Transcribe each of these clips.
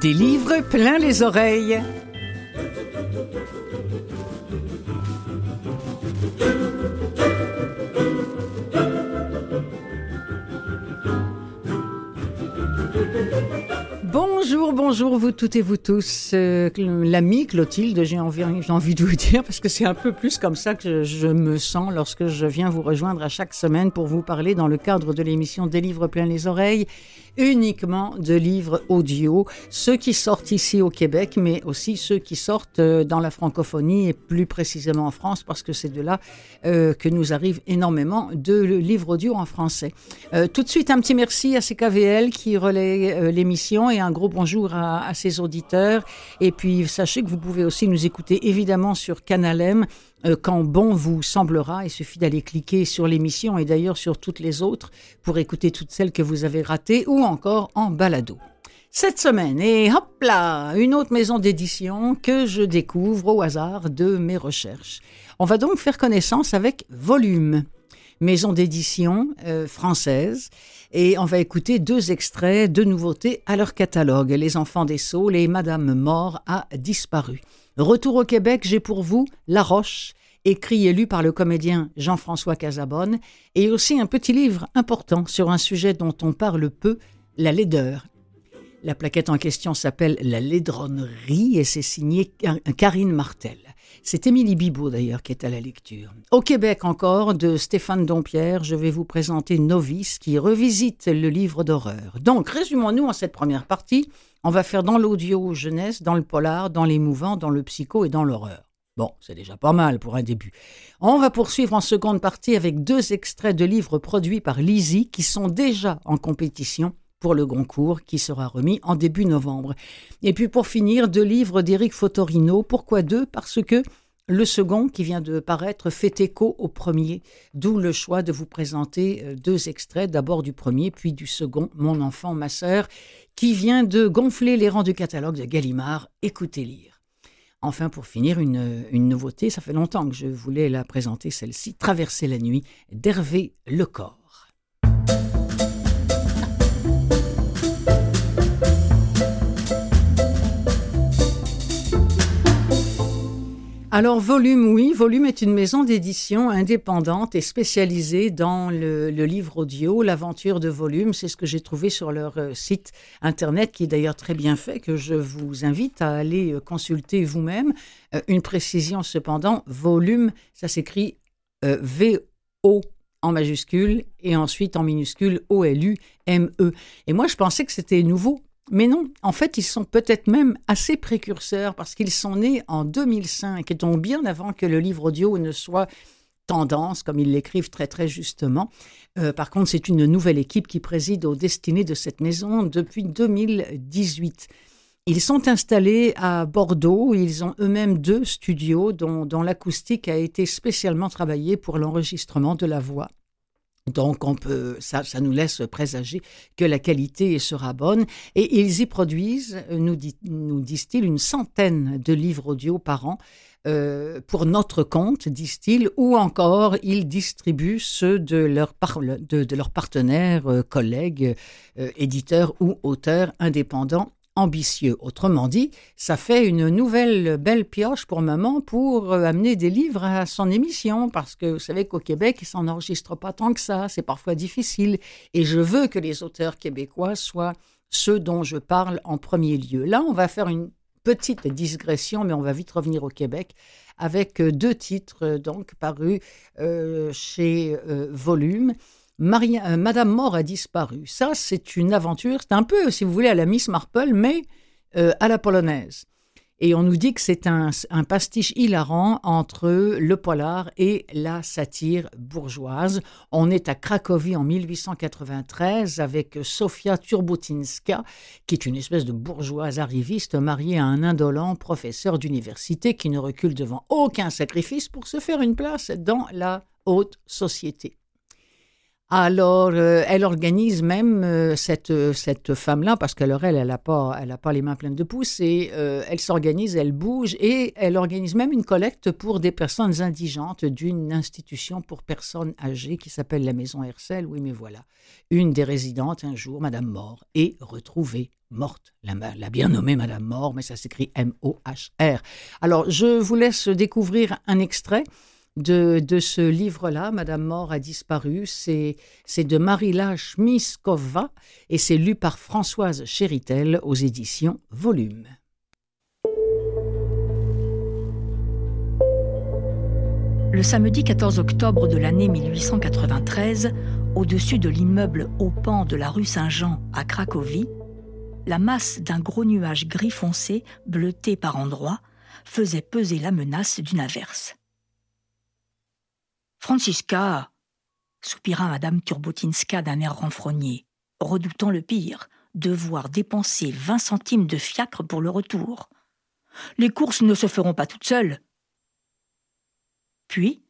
Des livres plein les oreilles. Bonjour, bonjour vous toutes et vous tous. Euh, L'ami Clotilde, j'ai envie, de vous dire, parce que c'est un peu plus comme ça que je, me sens lorsque je viens vous rejoindre à chaque semaine pour vous parler dans le cadre de l'émission Des livres plein les oreilles uniquement de livres audio, ceux qui sortent ici au Québec, mais aussi ceux qui sortent euh, dans la francophonie et plus précisément en France, parce que c'est de là euh, que nous arrive énormément de livres audio en français. Euh, tout de suite, un petit merci à CKVL qui relaie l'émission et un gros bonjour à, ses auditeurs. Et puis, sachez que vous pouvez aussi nous écouter évidemment sur Canal M euh, quand bon vous semblera. Il suffit d'aller cliquer sur l'émission et d'ailleurs sur toutes les autres pour écouter toutes celles que vous avez ratées ou encore en balado. Cette semaine, et hop là, une autre maison d'édition que je découvre au hasard de mes recherches. On va donc faire connaissance avec Volume, maison d'édition euh, française, et on va écouter deux extraits de nouveautés à leur catalogue. Les enfants des saules et Madame Mort a disparu. Retour au Québec, j'ai pour vous La Roche, écrit et lu par le comédien Jean-François Casabonne, et aussi un petit livre important sur un sujet dont on parle peu, la laideur. La plaquette en question s'appelle La laidronnerie et c'est signé Karine Martel. C'est Émilie Bibot d'ailleurs qui est à la lecture. Au Québec encore, de Stéphane Dompierre, je vais vous présenter Novice qui revisite le livre d'horreur. Donc, résumons-nous en cette première partie. On va faire dans l'audio jeunesse, dans le polar, dans l'émouvant, dans le psycho et dans l'horreur. Bon, c'est déjà pas mal pour un début. On va poursuivre en seconde partie avec deux extraits de livres produits par Lizzie qui sont déjà en compétition pour le Goncourt qui sera remis en début novembre. Et puis pour finir, deux livres d'Éric Fotorino. Pourquoi deux? Parce que le second, qui vient de paraître, fait écho au premier, d'où le choix de vous présenter euh, deux extraits, d'abord du premier, puis du second, Mon enfant, ma sœur, qui vient de gonfler les rangs du catalogue de Gallimard. Écoutez lire. Enfin, pour finir, une, une nouveauté, ça fait longtemps que je voulais la présenter, celle-ci, Traverser la nuit, d'Hervé Lecor. Alors, Volume, oui, Volume est une maison d'édition indépendante et spécialisée dans le, livre audio, l'aventure de Volume. C'est ce que j'ai trouvé sur leur euh, site internet, qui est d'ailleurs très bien fait, que je vous invite à aller euh, consulter vous-même. Euh, une précision cependant, Volume, ça s'écrit V-O en majuscule et ensuite en minuscule O-L-U-M-E. Et moi, je pensais que c'était nouveau. Mais non, en fait, ils sont peut-être même assez précurseurs parce qu'ils sont nés en 2005 et donc bien avant que le livre audio ne soit tendance, comme ils l'écrivent très très justement. Euh, par contre, c'est une nouvelle équipe qui préside aux destinées de cette maison depuis 2018. Ils sont installés à Bordeaux, ils ont eux-mêmes deux studios dont, dont l'acoustique a été spécialement travaillée pour l'enregistrement de la voix. Donc, on peut, ça, ça nous laisse présager que la qualité sera bonne. Et ils y produisent, nous, disent-ils, une centaine de livres audio par an euh, pour notre compte, disent-ils, ou encore ils distribuent ceux de leurs partenaires, euh, collègues, euh, éditeurs ou auteurs indépendants ambitieux. Autrement dit, ça fait une nouvelle belle pioche pour maman pour euh, amener des livres à son émission, parce que vous savez qu'au Québec, ils s'en enregistrent pas tant que ça, c'est parfois difficile, et je veux que les auteurs québécois soient ceux dont je parle en premier lieu. Là, on va faire une petite digression, mais on va vite revenir au Québec, avec euh, deux titres euh, donc parus chez Volume. Euh, Madame Mort a disparu. Ça, c'est une aventure. C'est un peu, si vous voulez, à la Miss Marple, mais euh, à la polonaise. Et on nous dit que c'est un, un, pastiche hilarant entre le polar et la satire bourgeoise. On est à Cracovie en 1893 avec Sofia Turbotinska, qui est une espèce de bourgeoise arriviste mariée à un indolent professeur d'université qui ne recule devant aucun sacrifice pour se faire une place dans la haute société. Alors, euh, elle organise même euh, cette, euh, cette femme-là, parce qu'elle elle, elle n'a pas, elle a pas les mains pleines de pouces, et elle s'organise, elle bouge, et elle organise même une collecte pour des personnes indigentes d'une institution pour personnes âgées qui s'appelle la Maison Hersel. Oui, mais voilà. Une des résidentes, un jour, Madame Mort, est retrouvée morte. La, la bien nommée Madame Mort, mais ça s'écrit M-O-H-R. Alors, je vous laisse découvrir un extrait de, ce livre-là, Madame Mort a disparu. C'est de Marila Schmiskova et c'est lu par Françoise Chéritel aux éditions Volume. Le samedi 14 octobre de l'année 1893, au-dessus de l'immeuble au pan de la rue Saint-Jean à Cracovie, la masse d'un gros nuage gris foncé, bleuté par endroits, faisait peser la menace d'une averse. Francisca soupira Madame Turbotinska d'un air renfrogné, redoutant le pire, devoir dépenser vingt centimes de fiacre pour le retour. Les courses ne se feront pas toutes seules. Puis,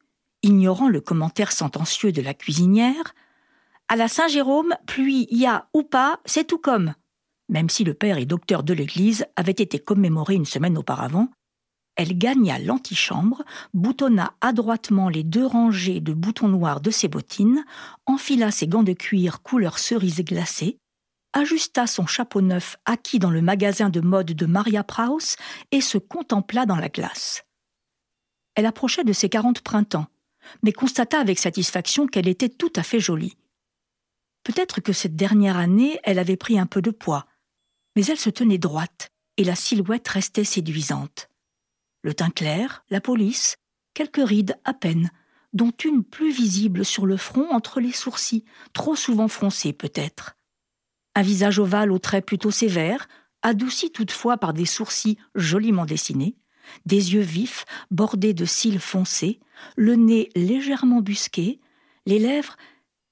ignorant le commentaire sentencieux de la cuisinière, à la Saint-Jérôme, pluie y a ou pas, c'est tout comme. Même si le père et docteur de l'Église avaient été commémorés une semaine auparavant, elle gagna l'antichambre, boutonna adroitement les deux rangées de boutons noirs de ses bottines, enfila ses gants de cuir couleur cerise glacée, ajusta son chapeau neuf acquis dans le magasin de mode de Maria Praus et se contempla dans la glace. Elle approchait de ses quarante printemps, mais constata avec satisfaction qu'elle était tout à fait jolie. Peut-être que cette dernière année elle avait pris un peu de poids, mais elle se tenait droite et la silhouette restait séduisante le teint clair, la police, quelques rides à peine, dont une plus visible sur le front entre les sourcils, trop souvent froncés peut-être. Un visage ovale aux traits plutôt sévères, adouci toutefois par des sourcils joliment dessinés, des yeux vifs bordés de cils foncés, le nez légèrement busqué, les lèvres,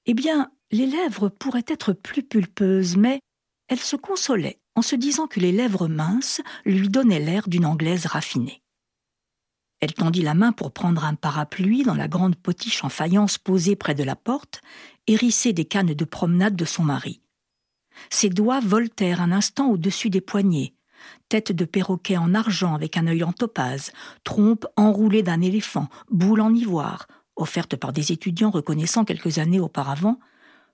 eh bien, les lèvres pourraient être plus pulpeuses, mais elle se consolait en se disant que les lèvres minces lui donnaient l'air d'une anglaise raffinée. Elle tendit la main pour prendre un parapluie dans la grande potiche en faïence posée près de la porte, hérissée des cannes de promenade de son mari. Ses doigts voltèrent un instant au-dessus des poignets, tête de perroquet en argent avec un œil en topaze, trompe enroulée d'un éléphant, boule en ivoire, offerte par des étudiants reconnaissant quelques années auparavant,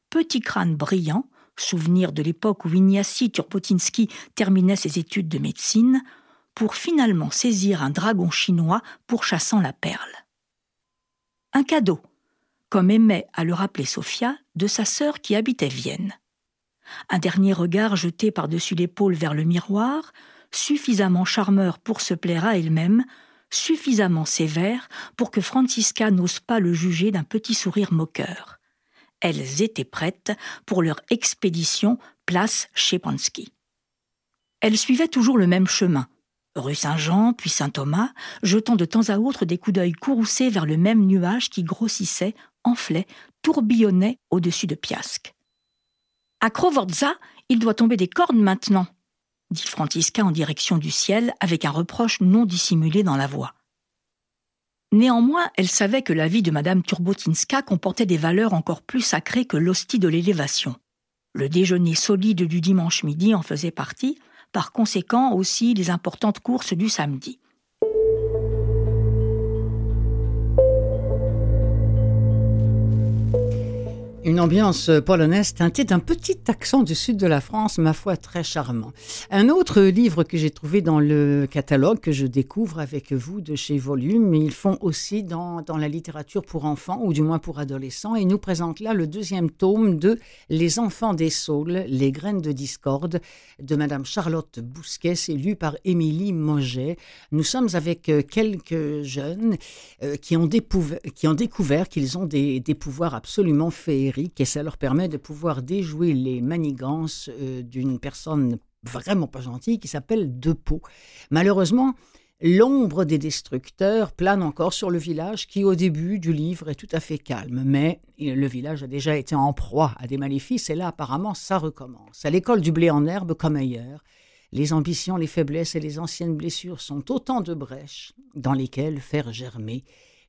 petit crâne brillant, souvenir de l'époque où Ignacy Turpotinsky terminait ses études de médecine, pour finalement saisir un dragon chinois pourchassant la perle. Un cadeau, comme aimait à le rappeler Sophia, de sa sœur qui habitait Vienne. Un dernier regard jeté par-dessus l'épaule vers le miroir, suffisamment charmeur pour se plaire à elle-même, suffisamment sévère pour que Francisca n'ose pas le juger d'un petit sourire moqueur. Elles étaient prêtes pour leur expédition place Chepansky. Elles suivaient toujours le même chemin, rue Saint-Jean, puis Saint-Thomas, jetant de temps à autre des coups d'œil courroucés vers le même nuage qui grossissait, enflait, tourbillonnait au-dessus de Piasque. À Crovorza, il doit tomber des cornes maintenant, dit Francisca en direction du ciel avec un reproche non dissimulé dans la voix. Néanmoins, elle savait que la vie de Madame Turbotinska comportait des valeurs encore plus sacrées que l'hostie de l'élévation. Le déjeuner solide du dimanche midi en faisait partie, par conséquent aussi les importantes courses du samedi. Une ambiance polonaise teintée d'un petit accent du sud de la France, ma foi, très charmant. Un autre livre que j'ai trouvé dans le catalogue que je découvre avec vous de chez Volume, ils font aussi dans, la littérature pour enfants, ou du moins pour adolescents, et nous présentent là le deuxième tome de Les enfants des saules, les graines de discorde, de Madame Charlotte Bousquet, c'est lu par Émilie Moget. Nous sommes avec euh, quelques jeunes euh, qui, ont qui ont découvert qu'ils ont des, des pouvoirs absolument féeriques et ça leur permet de pouvoir déjouer les manigances euh, d'une personne vraiment pas gentille qui s'appelle Depeau. Malheureusement, l'ombre des destructeurs plane encore sur le village qui au début du livre est tout à fait calme, mais le village a déjà été en proie à des maléfices et là apparemment ça recommence. À l'école du blé en herbe comme ailleurs, les ambitions, les faiblesses et les anciennes blessures sont autant de brèches dans lesquelles faire germer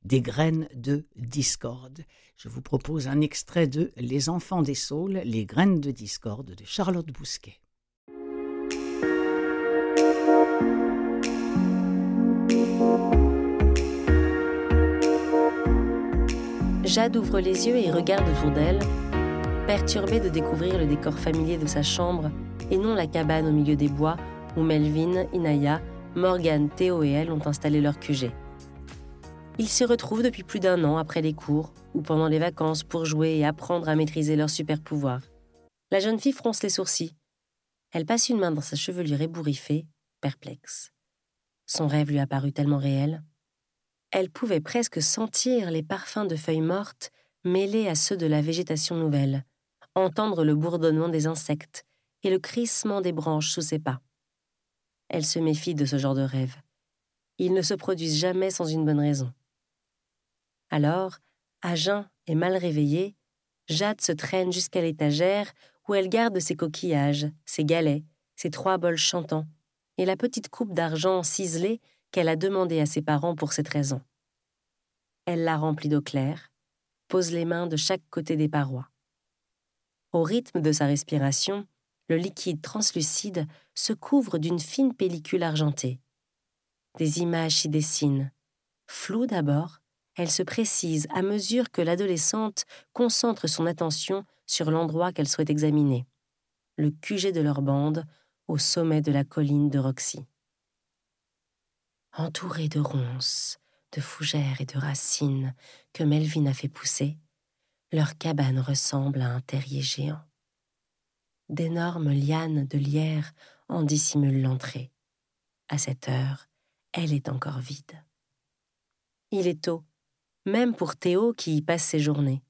des graines de discorde. Je vous propose un extrait de Les enfants des saules, les graines de discorde de Charlotte Bousquet. Jade ouvre les yeux et regarde autour d'elle, perturbée de découvrir le décor familier de sa chambre et non la cabane au milieu des bois où Melvin, Inaya, Morgan, Théo et elle ont installé leur QG. Ils se retrouvent depuis plus d'un an après les cours ou pendant les vacances pour jouer et apprendre à maîtriser leurs super pouvoirs. La jeune fille fronce les sourcils. Elle passe une main dans sa chevelure ébouriffée, perplexe. Son rêve lui apparut tellement réel. Elle pouvait presque sentir les parfums de feuilles mortes mêlés à ceux de la végétation nouvelle, entendre le bourdonnement des insectes et le crissement des branches sous ses pas. Elle se méfie de ce genre de rêve. Ils ne se produisent jamais sans une bonne raison. Alors, à jeun et mal réveillée, Jade se traîne jusqu'à l'étagère où elle garde ses coquillages, ses galets, ses trois bols chantants et la petite coupe d'argent ciselée qu'elle a demandée à ses parents pour treize ans. Elle la remplit d'eau claire, pose les mains de chaque côté des parois. Au rythme de sa respiration, le liquide translucide se couvre d'une fine pellicule argentée. Des images s'y dessinent. Floues d'abord, elles se précisent à mesure que l'adolescente concentre son attention sur l'endroit qu'elle souhaite examiner, le QG de leur bande, au sommet de la colline de Roxy. Entourée de ronces, de fougères et de racines que Melvin a fait pousser, leur cabane ressemble à un terrier géant d'énormes lianes de lierre en dissimulent l'entrée. À cette heure, elle est encore vide. Il est tôt, même pour Théo qui y passe ses journées.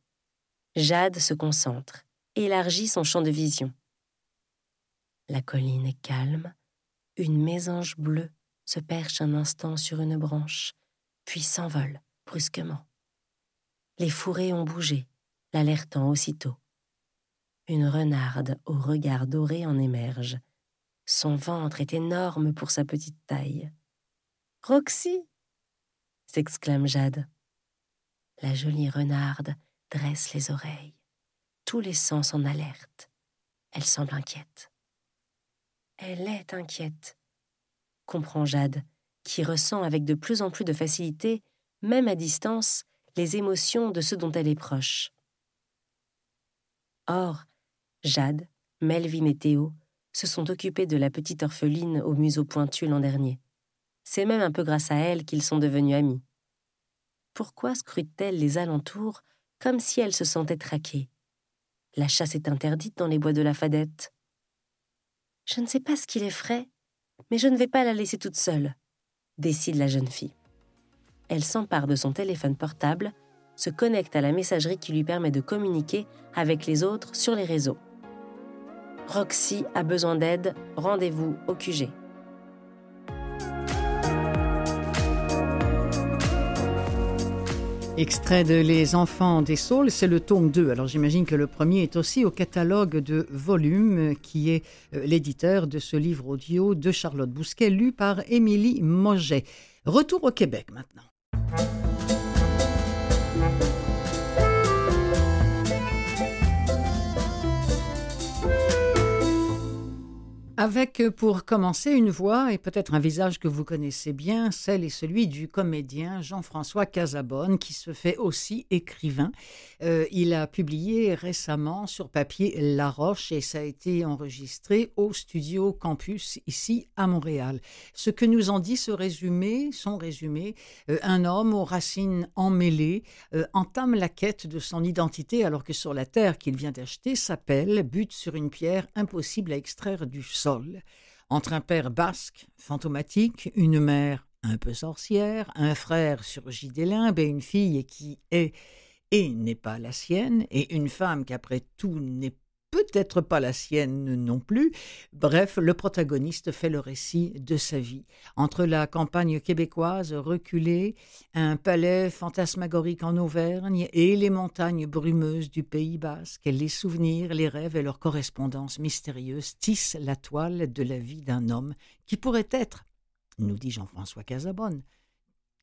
Jade se concentre, élargit son champ de vision. La colline est calme, une mésange bleue se perche un instant sur une branche, puis s'envole brusquement. Les fourrés ont bougé, l'alertant aussitôt. Une renarde au regard doré en émerge. Son ventre est énorme pour sa petite taille. Roxy s'exclame Jade. La jolie renarde dresse les oreilles, tous les sens en alerte. Elle semble inquiète. Elle est inquiète, comprend Jade, qui ressent avec de plus en plus de facilité, même à distance, les émotions de ceux dont elle est proche. Or, Jade, Melvin et Théo se sont occupés de la petite orpheline au museau pointu l'an dernier. C'est même un peu grâce à elle qu'ils sont devenus amis. Pourquoi scrute-t-elle les alentours comme si elle se sentait traquée? La chasse est interdite dans les bois de la Fadette. Je ne sais pas ce qu'il effraie, mais je ne vais pas la laisser toute seule, décide la jeune fille. Elle s'empare de son téléphone portable, se connecte à la messagerie qui lui permet de communiquer avec les autres sur les réseaux. Roxy a besoin d'aide, rendez-vous au QG. Extrait de Les Enfants des Saules, c'est le tome 2. Alors j'imagine que le premier est aussi au catalogue de volume, qui est euh, l'éditeur de ce livre audio de Charlotte Bousquet, lu par Émilie Moget. Retour au Québec maintenant. Avec euh, pour commencer une voix et peut-être un visage que vous connaissez bien, celle et celui du comédien Jean-François Casabonne qui se fait aussi écrivain. Euh, il a publié récemment sur papier La Roche et ça a été enregistré au studio Campus ici à Montréal. Ce que nous en dit ce résumé, son résumé, euh, un homme aux racines emmêlées entame la quête de son identité alors que sur la terre qu'il vient d'acheter s'appelle, bute sur une pierre impossible à extraire du sol entre un père basque, fantomatique, une mère un peu sorcière, un frère surgit des limbes et une fille qui est et n'est pas la sienne, et une femme qui après tout n'est peut-être pas la sienne non plus. Bref, le protagoniste fait le récit de sa vie. Entre la campagne québécoise reculée, un palais fantasmagorique en Auvergne et les montagnes brumeuses du Pays basque, les souvenirs, les rêves et leurs correspondances mystérieuses tissent la toile de la vie d'un homme qui pourrait être, nous dit Jean-François Casabonne,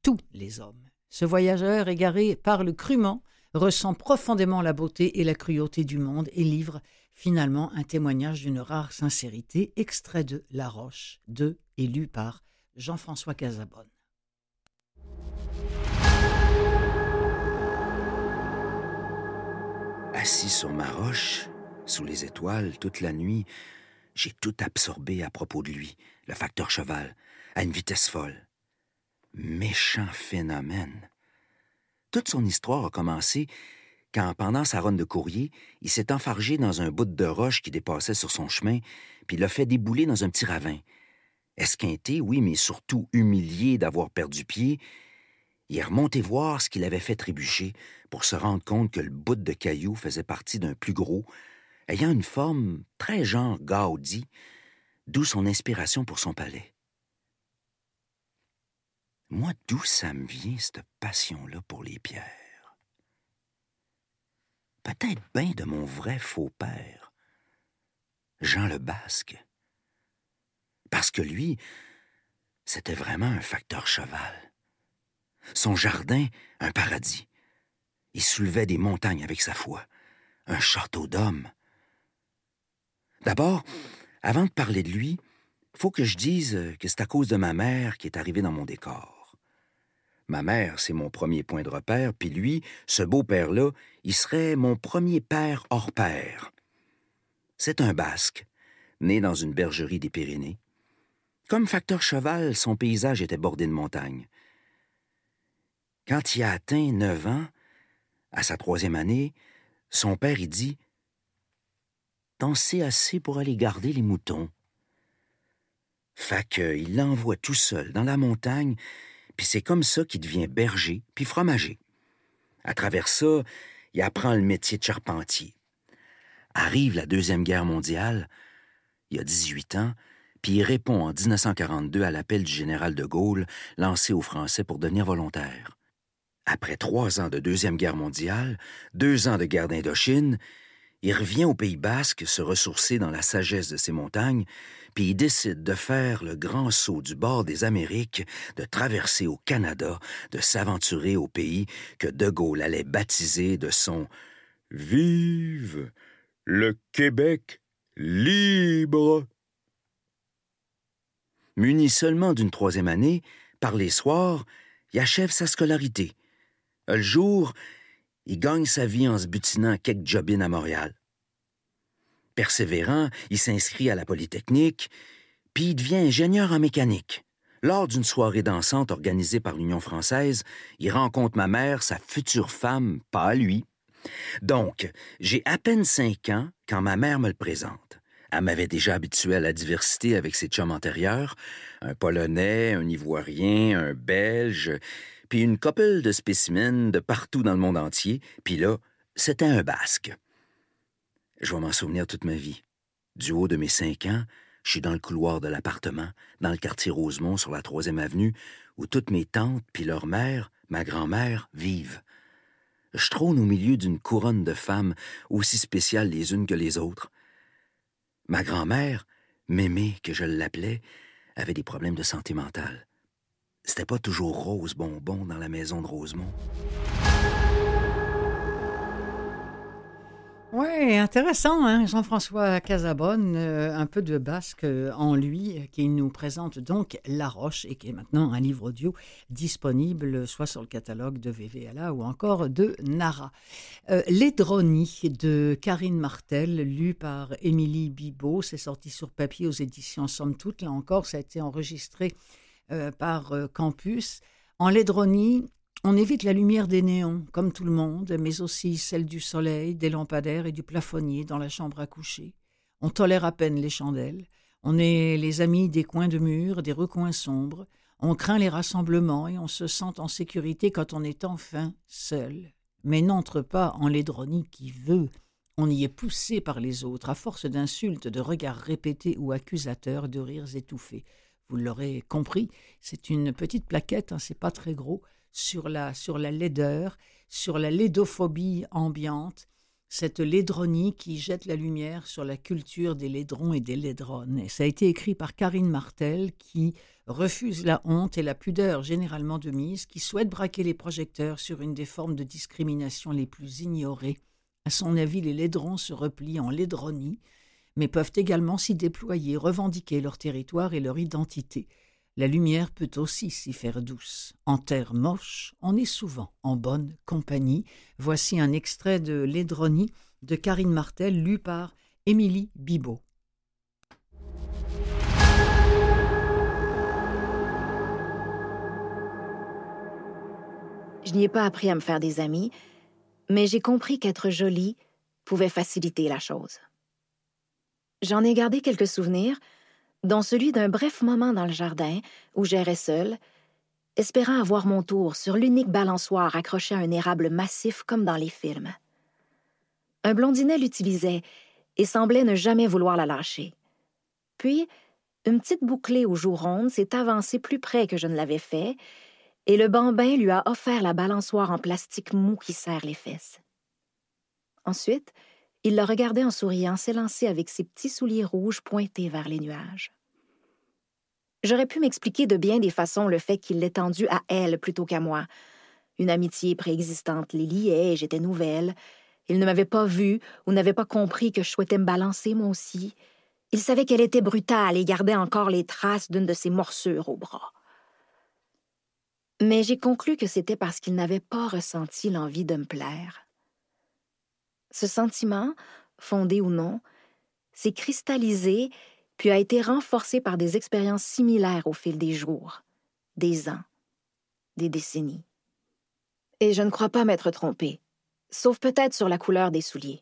tous les hommes Ce voyageur égaré parle crûment, ressent profondément la beauté et la cruauté du monde et livre finalement un témoignage d'une rare sincérité, extrait de La Roche, de et lu par Jean-François Casabonne. Assis sur ma roche, sous les étoiles, toute la nuit, j'ai tout absorbé à propos de lui, le facteur cheval, à une vitesse folle. Méchant phénomène. Toute son histoire a commencé quand, pendant sa ronde de courrier, il s'est enfargé dans un bout de roche qui dépassait sur son chemin, puis l'a fait débouler dans un petit ravin. Esquinté, oui, mais surtout humilié d'avoir perdu pied, il est remonté voir ce qu'il avait fait trébucher pour se rendre compte que le bout de caillou faisait partie d'un plus gros, ayant une forme très genre Gaudi, d'où son inspiration pour son palais. Moi, d'où ça me vient, cette passion-là pour les pierres? Peut-être bien de mon vrai faux père, Jean le Basque. Parce que lui, c'était vraiment un facteur cheval. Son jardin, un paradis. Il soulevait des montagnes avec sa foi, un château d'homme. D'abord, avant de parler de lui, faut que je dise que c'est à cause de ma mère qui est arrivée dans mon décor. Ma mère, c'est mon premier point de repère, puis lui, ce beau-père-là, il serait mon premier père hors père. C'est un basque, né dans une bergerie des Pyrénées. Comme facteur cheval, son paysage était bordé de montagnes. Quand il a atteint neuf ans, à sa troisième année, son père y dit T'en sais assez pour aller garder les moutons. Fait qu'il l'envoie tout seul dans la montagne, puis c'est comme ça qu'il devient berger, puis fromager. À travers ça, il apprend le métier de charpentier. Arrive la Deuxième Guerre mondiale, il a 18 ans, puis il répond en 1942 à l'appel du général de Gaulle lancé aux Français pour devenir volontaire. Après trois ans de Deuxième Guerre mondiale, deux ans de guerre d'Indochine, il revient au Pays basque se ressourcer dans la sagesse de ses montagnes, puis il décide de faire le grand saut du bord des Amériques, de traverser au Canada, de s'aventurer au pays que De Gaulle allait baptiser de son Vive le Québec libre. Muni seulement d'une troisième année, par les soirs, il achève sa scolarité le jour, il gagne sa vie en se butinant quelques jobines à Montréal. Persévérant, il s'inscrit à la Polytechnique, puis il devient ingénieur en mécanique. Lors d'une soirée dansante organisée par l'Union française, il rencontre ma mère, sa future femme, pas lui. Donc, j'ai à peine cinq ans quand ma mère me le présente. Elle m'avait déjà habitué à la diversité avec ses chums antérieurs, un Polonais, un Ivoirien, un Belge, puis une couple de spécimens de partout dans le monde entier, puis là, c'était un basque. Je vais m'en souvenir toute ma vie. Du haut de mes cinq ans, je suis dans le couloir de l'appartement, dans le quartier Rosemont sur la troisième avenue, où toutes mes tantes puis leur mère, ma grand-mère, vivent. Je trône au milieu d'une couronne de femmes aussi spéciales les unes que les autres. Ma grand-mère, Mémé que je l'appelais, avait des problèmes de santé mentale. C'était pas toujours rose bonbon dans la maison de Rosemont. Oui, intéressant, hein? Jean-François Casabonne, euh, un peu de basque euh, en lui, qui nous présente donc La Roche et qui est maintenant un livre audio disponible soit sur le catalogue de VVLA ou encore de Nara. Euh, de Karine Martel, lu par Émilie Bibot, c'est sorti sur papier aux éditions Somme Toute. Là encore, ça a été enregistré euh, par euh, campus. En Lédronie, on évite la lumière des néons, comme tout le monde, mais aussi celle du soleil, des lampadaires et du plafonnier dans la chambre à coucher. On tolère à peine les chandelles. On est les amis des coins de mur, des recoins sombres. On craint les rassemblements et on se sent en sécurité quand on est enfin seul. Mais n'entre pas en Lédronie qui veut. On y est poussé par les autres, à force d'insultes, de regards répétés ou accusateurs, de rires étouffés vous l'aurez compris, c'est une petite plaquette, hein, c'est pas très gros, sur la, sur la laideur, sur la laidophobie ambiante, cette laidronie qui jette la lumière sur la culture des laidrons et des laidronnes. ça a été écrit par Karine Martel, qui refuse la honte et la pudeur généralement de mise, qui souhaite braquer les projecteurs sur une des formes de discrimination les plus ignorées. À son avis, les laidrons se replient en laidronie, mais peuvent également s'y déployer, revendiquer leur territoire et leur identité. La lumière peut aussi s'y faire douce. En terre moche, on est souvent en bonne compagnie. Voici un extrait de L'Édronie de Karine Martel, lu par Émilie Bibot. Je n'y ai pas appris à me faire des amis, mais j'ai compris qu'être jolie pouvait faciliter la chose. J'en ai gardé quelques souvenirs, dont celui d'un bref moment dans le jardin où j'errais seule, espérant avoir mon tour sur l'unique balançoire accroché à un érable massif comme dans les films. Un blondinet l'utilisait et semblait ne jamais vouloir la lâcher. Puis, une petite bouclée aux joues rondes s'est avancée plus près que je ne l'avais fait, et le bambin lui a offert la balançoire en plastique mou qui serre les fesses. Ensuite, il la regardait en souriant s'élancer avec ses petits souliers rouges pointés vers les nuages. J'aurais pu m'expliquer de bien des façons le fait qu'il l'ait tendu à elle plutôt qu'à moi. Une amitié préexistante les liait et j'étais nouvelle. Il ne m'avait pas vue ou n'avait pas compris que je souhaitais me balancer moi aussi. Il savait qu'elle était brutale et gardait encore les traces d'une de ses morsures au bras. Mais j'ai conclu que c'était parce qu'il n'avait pas ressenti l'envie de me plaire. Ce sentiment, fondé ou non, s'est cristallisé puis a été renforcé par des expériences similaires au fil des jours, des ans, des décennies. Et je ne crois pas m'être trompée, sauf peut-être sur la couleur des souliers.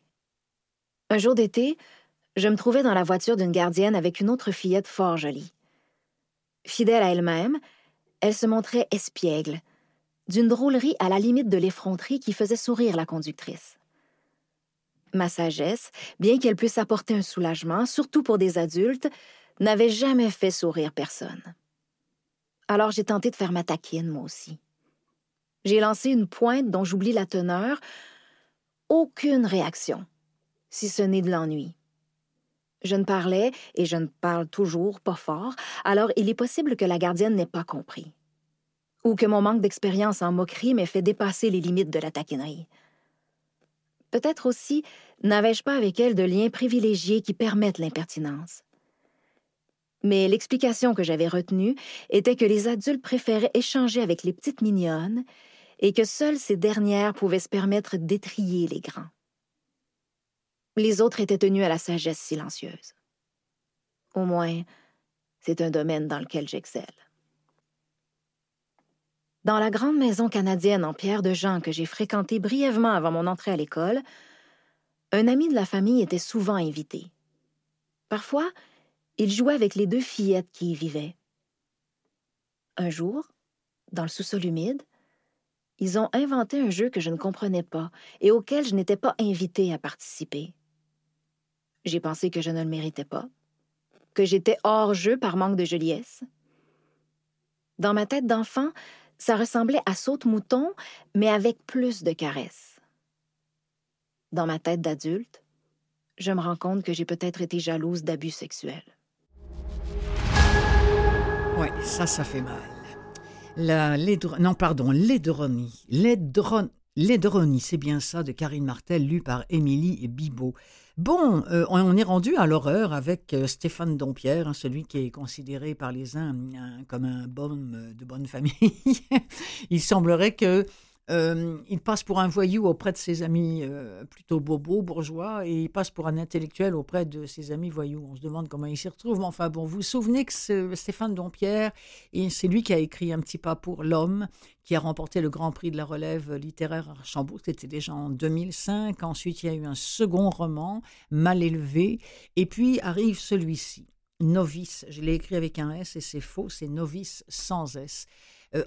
Un jour d'été, je me trouvais dans la voiture d'une gardienne avec une autre fillette fort jolie. Fidèle à elle-même, elle se montrait espiègle, d'une drôlerie à la limite de l'effronterie qui faisait sourire la conductrice. Ma sagesse, bien qu'elle puisse apporter un soulagement, surtout pour des adultes, n'avait jamais fait sourire personne. Alors j'ai tenté de faire ma taquine, moi aussi. J'ai lancé une pointe dont j'oublie la teneur. Aucune réaction, si ce n'est de l'ennui. Je ne parlais, et je ne parle toujours pas fort, alors il est possible que la gardienne n'ait pas compris. Ou que mon manque d'expérience en moquerie m'ait fait dépasser les limites de la taquinerie. Peut-être aussi n'avais-je pas avec elle de liens privilégiés qui permettent l'impertinence. Mais l'explication que j'avais retenue était que les adultes préféraient échanger avec les petites mignonnes et que seules ces dernières pouvaient se permettre d'étrier les grands. Les autres étaient tenus à la sagesse silencieuse. Au moins, c'est un domaine dans lequel j'excelle. Dans la grande maison canadienne en pierre de Jean que j'ai fréquentée brièvement avant mon entrée à l'école, un ami de la famille était souvent invité. Parfois, il jouait avec les deux fillettes qui y vivaient. Un jour, dans le sous-sol humide, ils ont inventé un jeu que je ne comprenais pas et auquel je n'étais pas invitée à participer. J'ai pensé que je ne le méritais pas, que j'étais hors jeu par manque de joliesse. Dans ma tête d'enfant, ça ressemblait à saute-mouton, mais avec plus de caresses. Dans ma tête d'adulte, je me rends compte que j'ai peut-être été jalouse d'abus sexuels. Oui, ça, ça fait mal. La non, pardon, l'aidronie. L'aidronie, c'est bien ça, de Karine Martel, lu par Émilie Bibot. Bon, euh, on est rendu à l'horreur avec euh, Stéphane Dompierre, hein, celui qui est considéré par les uns comme un bon de bonne famille. Il semblerait que euh, il passe pour un voyou auprès de ses amis euh, plutôt bobos, bourgeois, et il passe pour un intellectuel auprès de ses amis voyous. On se demande comment il s'y retrouve. Mais enfin, bon, vous vous souvenez que Stéphane Dompierre, c'est lui qui a écrit Un petit pas pour l'homme, qui a remporté le Grand Prix de la relève littéraire à Archambault. C'était déjà en 2005. Ensuite, il y a eu un second roman, Mal élevé. Et puis arrive celui-ci, Novice. Je l'ai écrit avec un S et c'est faux, c'est Novice sans S.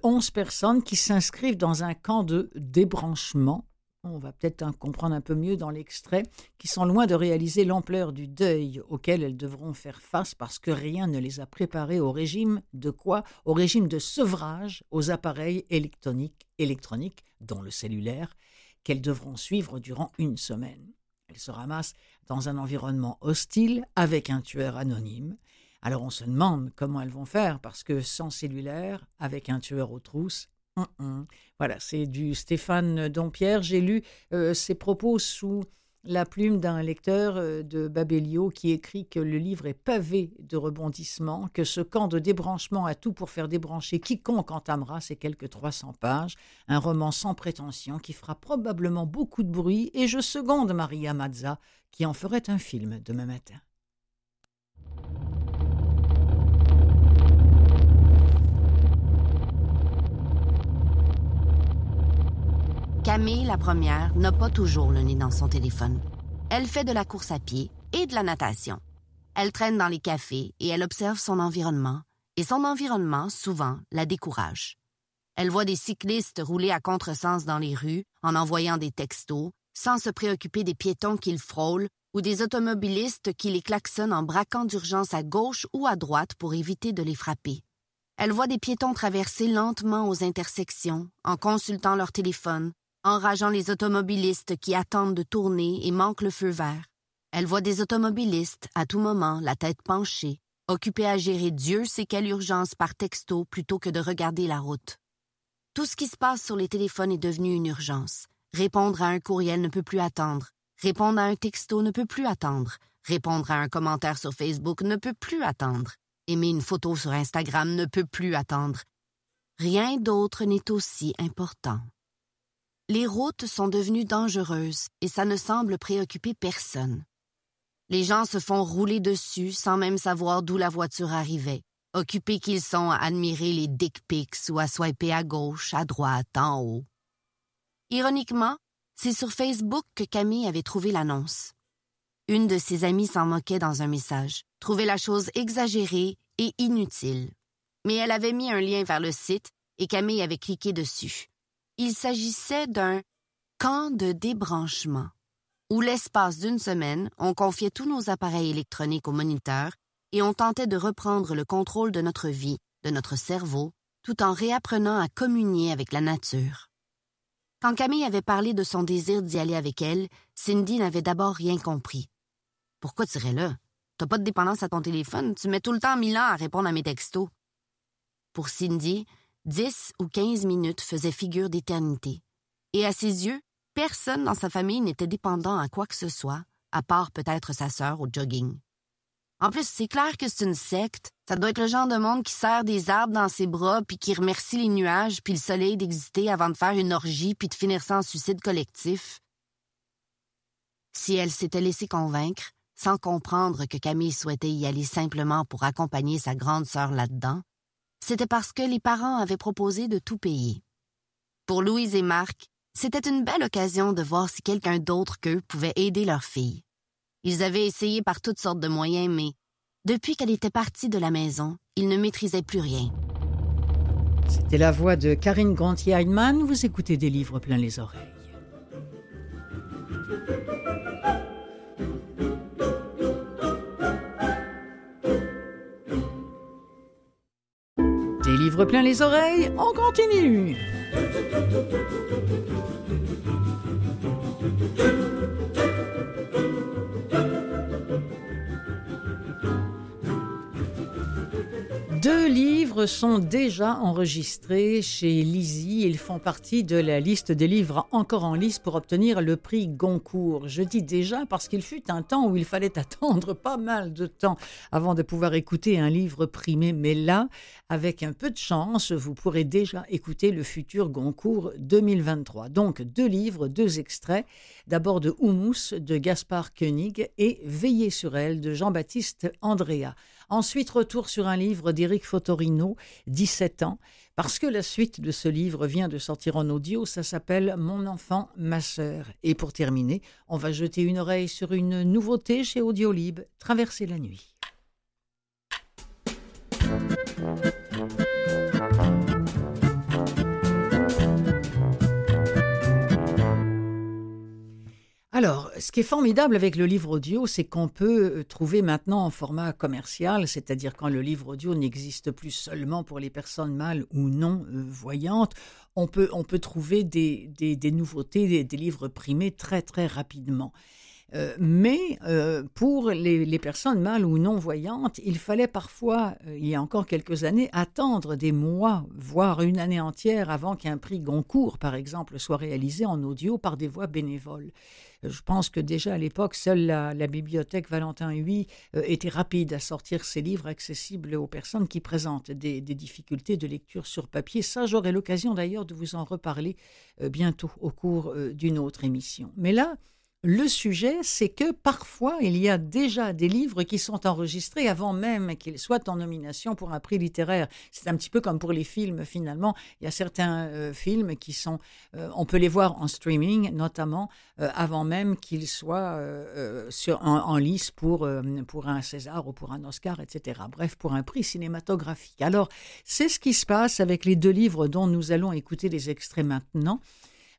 11 euh, personnes qui s'inscrivent dans un camp de débranchement. On va peut-être comprendre un peu mieux dans l'extrait, qui sont loin de réaliser l'ampleur du deuil auquel elles devront faire face parce que rien ne les a préparées au régime de quoi? Au régime de sevrage aux appareils électroniques, électroniques dont le cellulaire, qu'elles devront suivre durant une semaine. Elle se ramasse dans un environnement hostile avec un tueur anonyme. Alors on se demande comment elles vont faire parce que sans cellulaire, avec un tueur aux trousses, hum, hum. voilà, c'est du Stéphane Dompierre. J'ai lu euh, ses propos sous la plume d'un lecteur euh, de Babelio qui écrit que le livre est pavé de rebondissements, que ce camp de débranchement a tout pour faire débrancher quiconque entamera ces quelques 300 pages, un roman sans prétention qui fera probablement beaucoup de bruit et je seconde Maria Mazza qui en ferait un film demain matin. Camille, la première, n'a pas toujours le nez dans son téléphone. Elle fait de la course à pied et de la natation. Elle traîne dans les cafés et elle observe son environnement, et son environnement, souvent, la décourage. Elle voit des cyclistes rouler à contresens dans les rues en envoyant des textos, sans se préoccuper des piétons qu'ils frôlent ou des automobilistes qui les klaxonnent en braquant d'urgence à gauche ou à droite pour éviter de les frapper. Elle voit des piétons traverser lentement aux intersections, en consultant leur téléphone, enrageant les automobilistes qui attendent de tourner et manquent le feu vert. Elle voit des automobilistes, à tout moment, la tête penchée, occupés à gérer Dieu sait quelle urgence par texto plutôt que de regarder la route. Tout ce qui se passe sur les téléphones est devenu une urgence. Répondre à un courriel ne peut plus attendre. Répondre à un texto ne peut plus attendre. Répondre à un commentaire sur Facebook ne peut plus attendre. Aimer une photo sur Instagram ne peut plus attendre. Rien d'autre n'est aussi important. Les routes sont devenues dangereuses et ça ne semble préoccuper personne. Les gens se font rouler dessus sans même savoir d'où la voiture arrivait, occupés qu'ils sont à admirer les dick pics ou à swiper à gauche, à droite, en haut. Ironiquement, c'est sur Facebook que Camille avait trouvé l'annonce. Une de ses amies s'en moquait dans un message, trouvait la chose exagérée et inutile. Mais elle avait mis un lien vers le site et Camille avait cliqué dessus. Il s'agissait d'un camp de débranchement, où l'espace d'une semaine, on confiait tous nos appareils électroniques au moniteur et on tentait de reprendre le contrôle de notre vie, de notre cerveau, tout en réapprenant à communier avec la nature. Quand Camille avait parlé de son désir d'y aller avec elle, Cindy n'avait d'abord rien compris. Pourquoi tu irais là? T'as pas de dépendance à ton téléphone, tu mets tout le temps mille ans à répondre à mes textos. Pour Cindy, Dix ou quinze minutes faisaient figure d'éternité. Et à ses yeux, personne dans sa famille n'était dépendant à quoi que ce soit, à part peut-être sa sœur au jogging. En plus, c'est clair que c'est une secte. Ça doit être le genre de monde qui serre des arbres dans ses bras puis qui remercie les nuages puis le soleil d'exister avant de faire une orgie puis de finir sans suicide collectif. Si elle s'était laissée convaincre, sans comprendre que Camille souhaitait y aller simplement pour accompagner sa grande sœur là-dedans, c'était parce que les parents avaient proposé de tout payer. Pour Louise et Marc, c'était une belle occasion de voir si quelqu'un d'autre qu'eux pouvait aider leur fille. Ils avaient essayé par toutes sortes de moyens, mais depuis qu'elle était partie de la maison, ils ne maîtrisaient plus rien. C'était la voix de Karine Gontier-Heinemann. Vous écoutez des livres plein les oreilles. Livre plein les oreilles, on continue. Deux livres sont déjà enregistrés chez Lizzie. Ils font partie de la liste des livres encore en lice pour obtenir le prix Goncourt. Je dis déjà parce qu'il fut un temps où il fallait attendre pas mal de temps avant de pouvoir écouter un livre primé. Mais là, avec un peu de chance, vous pourrez déjà écouter le futur Goncourt 2023. Donc deux livres, deux extraits. D'abord de Humus de Gaspard Koenig et Veiller sur elle de Jean-Baptiste Andrea. Ensuite, retour sur un livre d'Éric Fotorino, 17 ans, parce que la suite de ce livre vient de sortir en audio, ça s'appelle Mon enfant, ma sœur. Et pour terminer, on va jeter une oreille sur une nouveauté chez Audiolib, Traverser la nuit. Alors, ce qui est formidable avec le livre audio, c'est qu'on peut euh, trouver maintenant en format commercial, c'est-à-dire quand le livre audio n'existe plus seulement pour les personnes mâles ou non euh, voyantes, on peut, on peut trouver des, des, nouveautés, des, livres primés très très rapidement. Euh, mais pour les, personnes mâles ou non-voyantes, il fallait parfois, il y a encore quelques années, attendre des mois, voire une année entière avant qu'un prix Goncourt, par exemple, soit réalisé en audio par des voix bénévoles. Je pense que déjà à l'époque, seule la, bibliothèque Valentin Huy était rapide à sortir ses livres accessibles aux personnes qui présentent des, difficultés de lecture sur papier. Ça, j'aurai l'occasion d'ailleurs de vous en reparler bientôt au cours d'une autre émission. Mais là, le sujet, c'est que parfois, il y a déjà des livres qui sont enregistrés avant même qu'ils soient en nomination pour un prix littéraire. C'est un petit peu comme pour les films, finalement. Il y a certains euh, films qui sont, euh, on peut les voir en streaming, notamment, euh, avant même qu'ils soient en, lice pour, pour un César ou pour un Oscar, etc. Bref, pour un prix cinématographique. Alors, c'est ce qui se passe avec les deux livres dont nous allons écouter les extraits maintenant.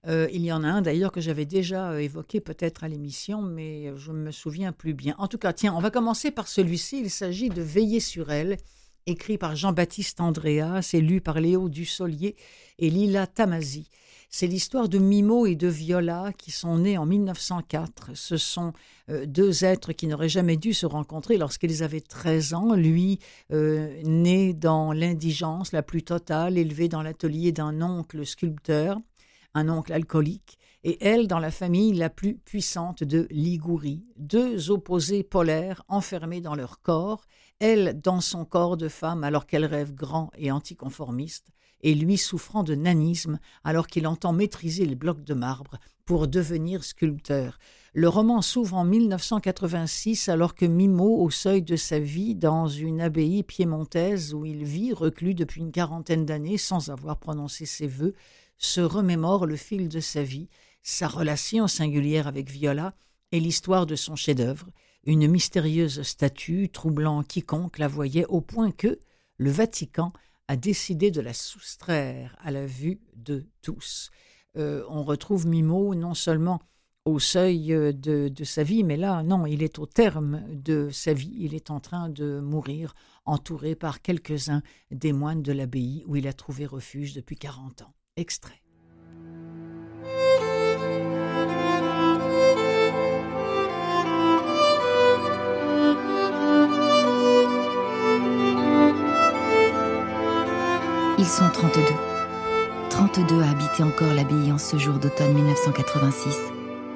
Euh, il y en a un d'ailleurs que j'avais déjà euh, évoqué peut-être à l'émission, mais je me souviens plus bien. En tout cas, tiens, on va commencer par celui-ci. Il s'agit de Veiller sur elle, écrit par Jean-Baptiste Andréas et lu par Léo Dussolier et Lila Tamasi. C'est l'histoire de Mimo et de Viola qui sont nés en 1904. Ce sont euh, deux êtres qui n'auraient jamais dû se rencontrer lorsqu'ils avaient 13 ans. Lui, né dans l'indigence la plus totale, élevé dans l'atelier d'un oncle sculpteur un oncle alcoolique, et elle dans la famille la plus puissante de Ligurie, deux opposés polaires enfermés dans leur corps, elle dans son corps de femme alors qu'elle rêve grand et anticonformiste, et lui souffrant de nanisme alors qu'il entend maîtriser les blocs de marbre pour devenir sculpteur. Le roman s'ouvre en 1986 alors que Mimo, au seuil de sa vie, dans une abbaye piémontaise où il vit, reclus depuis une quarantaine d'années sans avoir prononcé ses vœux, se remémore le fil de sa vie, sa relation singulière avec Viola et l'histoire de son chef-d'œuvre, une mystérieuse statue troublant quiconque la voyait au point que le Vatican a décidé de la soustraire à la vue de tous. Euh, on retrouve Mimo non seulement au seuil de, de, sa vie, mais là, non, il est au terme de sa vie, il est en train de mourir, entouré par quelques-uns des moines de l'abbaye où il a trouvé refuge depuis quarante ans. Extrait. Ils sont 32. 32 à habiter encore l'abbaye en ce jour d'automne 1986,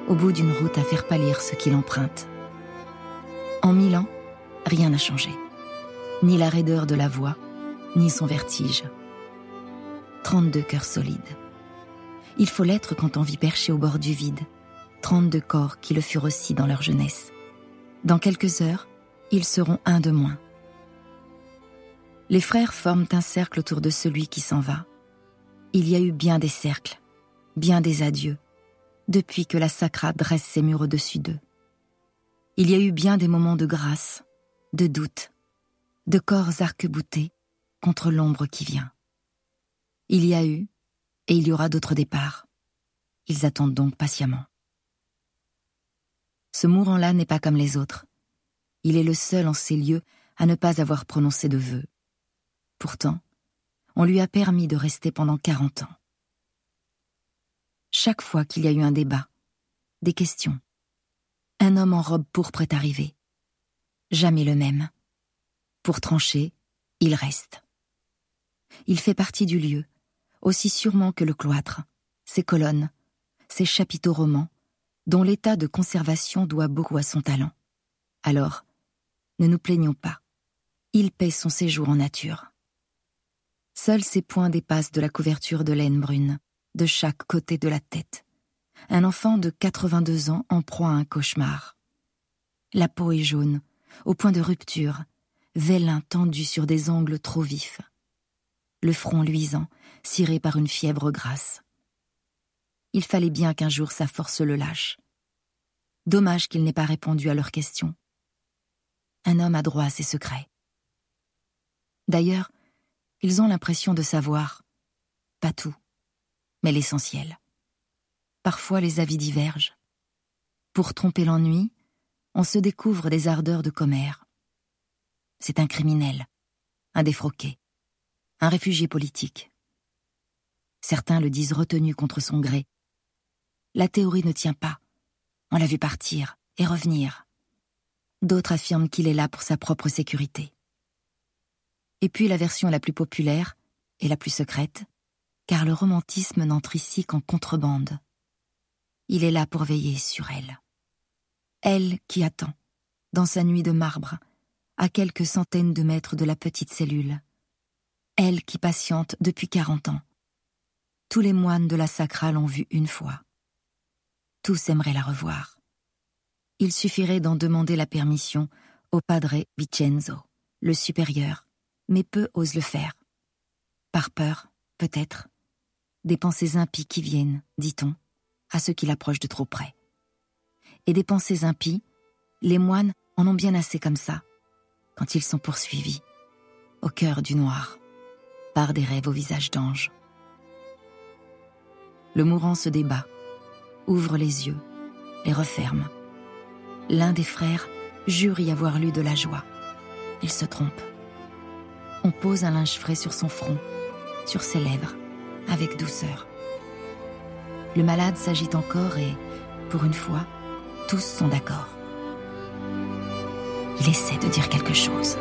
au bout d'une route à faire pâlir ceux qui l'empruntent. En mille ans, rien n'a changé. Ni la raideur de la voix, ni son vertige. 32 cœurs solides. Il faut l'être quand on vit perché au bord du vide. 32 corps qui le furent aussi dans leur jeunesse. Dans quelques heures, ils seront un de moins. Les frères forment un cercle autour de celui qui s'en va. Il y a eu bien des cercles, bien des adieux, depuis que la sacra dresse ses murs au-dessus d'eux. Il y a eu bien des moments de grâce, de doute, de corps arc-boutés contre l'ombre qui vient. Il y a eu, et il y aura d'autres départs. Ils attendent donc patiemment. Ce mourant-là n'est pas comme les autres. Il est le seul en ces lieux à ne pas avoir prononcé de vœux. Pourtant, on lui a permis de rester pendant quarante ans. Chaque fois qu'il y a eu un débat, des questions, un homme en robe pourpre est arrivé. Jamais le même. Pour trancher, il reste. Il fait partie du lieu, aussi sûrement que le cloître, ses colonnes, ses chapiteaux romans, dont l'état de conservation doit beaucoup à son talent. Alors, ne nous plaignons pas. Il paie son séjour en nature. Seuls ses poings dépassent de la couverture de laine brune, de chaque côté de la tête. Un enfant de 82 ans en proie à un cauchemar. La peau est jaune, au point de rupture, vélin tendu sur des angles trop vifs le front luisant, ciré par une fièvre grasse. Il fallait bien qu'un jour sa force le lâche. Dommage qu'il n'ait pas répondu à leurs questions. Un homme a droit à ses secrets. D'ailleurs, ils ont l'impression de savoir, pas tout, mais l'essentiel. Parfois les avis divergent. Pour tromper l'ennui, on se découvre des ardeurs de commère. C'est un criminel, un défroqué un réfugié politique. Certains le disent retenu contre son gré. La théorie ne tient pas. On l'a vu partir, et revenir. D'autres affirment qu'il est là pour sa propre sécurité. Et puis la version la plus populaire et la plus secrète, car le romantisme n'entre ici qu'en contrebande. Il est là pour veiller sur elle. Elle qui attend, dans sa nuit de marbre, à quelques centaines de mètres de la petite cellule. Elle qui patiente depuis quarante ans. Tous les moines de la Sacra l'ont vue une fois. Tous aimeraient la revoir. Il suffirait d'en demander la permission au padre Vincenzo, le supérieur, mais peu osent le faire. Par peur, peut-être, des pensées impies qui viennent, dit-on, à ceux qui l'approchent de trop près. Et des pensées impies, les moines en ont bien assez comme ça, quand ils sont poursuivis, au cœur du noir, des rêves au visage d'ange. Le mourant se débat, ouvre les yeux, les referme. L'un des frères jure y avoir lu de la joie. Il se trompe. On pose un linge frais sur son front, sur ses lèvres, avec douceur. Le malade s'agite encore et, pour une fois, tous sont d'accord. Il essaie de dire quelque chose.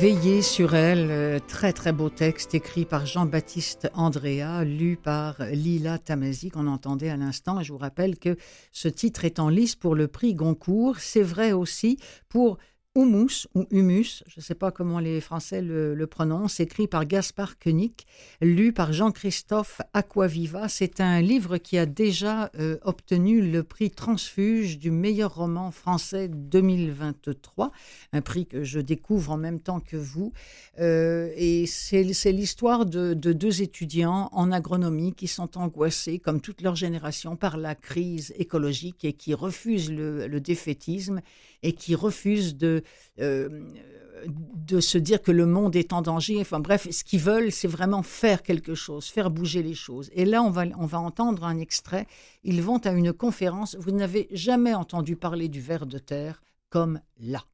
Veiller sur elle, euh, très très beau texte écrit par Jean-Baptiste Andrea, lu par Lila Tamasi qu'on entendait à l'instant. Je vous rappelle que ce titre est en lice pour le prix Goncourt. C'est vrai aussi pour Humus ou Humus, je ne sais pas comment les Français le, prononcent, écrit par Gaspard Koenig, lu par Jean-Christophe Aquaviva. C'est un livre qui a déjà euh, obtenu le prix Transfuge du meilleur roman français 2023, un prix que je découvre en même temps que vous. Euh, et c'est l'histoire de, deux étudiants en agronomie qui sont angoissés, comme toute leur génération, par la crise écologique et qui refusent le, le défaitisme et qui refusent de euh, de se dire que le monde est en danger. Enfin bref, ce qu'ils veulent, c'est vraiment faire quelque chose, faire bouger les choses. Et là, on va, on va entendre un extrait. Ils vont à une conférence. Vous n'avez jamais entendu parler du ver de terre comme là.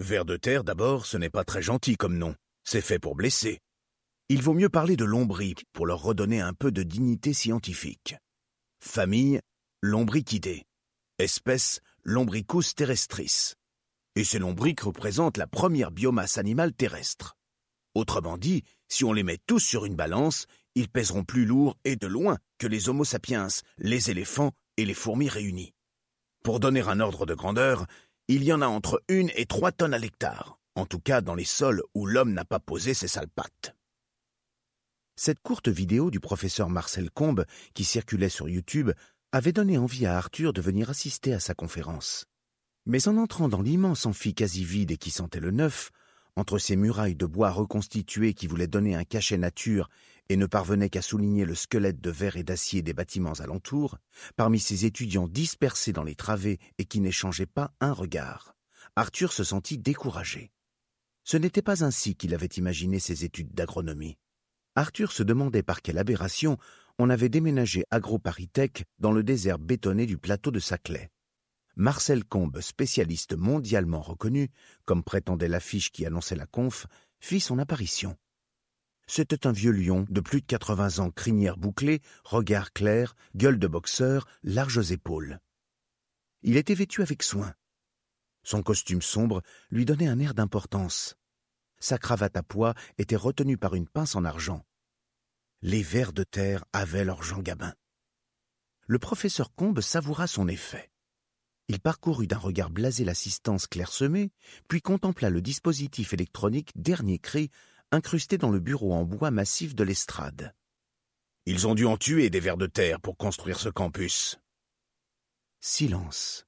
Ver de terre, d'abord, ce n'est pas très gentil comme nom. C'est fait pour blesser. Il vaut mieux parler de lombris pour leur redonner un peu de dignité scientifique. Famille, lombricidés. Espèce, lombricus terrestris. Et ces lombriques représentent la première biomasse animale terrestre. Autrement dit, si on les met tous sur une balance, ils pèseront plus lourd et de loin que les Homo sapiens, les éléphants et les fourmis réunis. Pour donner un ordre de grandeur, il y en a entre une et trois tonnes à l'hectare, en tout cas dans les sols où l'homme n'a pas posé ses sales pattes. Cette courte vidéo du professeur Marcel Combe, qui circulait sur YouTube, avait donné envie à Arthur de venir assister à sa conférence. Mais en entrant dans l'immense amphi quasi vide et qui sentait le neuf, entre ces murailles de bois reconstituées qui voulaient donner un cachet nature et ne parvenaient qu'à souligner le squelette de verre et d'acier des bâtiments alentours, parmi ces étudiants dispersés dans les travées et qui n'échangeaient pas un regard, Arthur se sentit découragé. Ce n'était pas ainsi qu'il avait imaginé ses études d'agronomie. Arthur se demandait par quelle aberration on avait déménagé AgroParisTech dans le désert bétonné du plateau de Saclay. Marcel Combe, spécialiste mondialement reconnu, comme prétendait l'affiche qui annonçait la conf, fit son apparition. C'était un vieux lion de plus de 80 ans, crinière bouclée, regard clair, gueule de boxeur, larges épaules. Il était vêtu avec soin. Son costume sombre lui donnait un air d'importance sa cravate à pois était retenue par une pince en argent. Les vers de terre avaient leur Jean Gabin. Le professeur Combe savoura son effet. Il parcourut d'un regard blasé l'assistance clairsemée, puis contempla le dispositif électronique dernier cri incrusté dans le bureau en bois massif de l'estrade. Ils ont dû en tuer des vers de terre pour construire ce campus. Silence.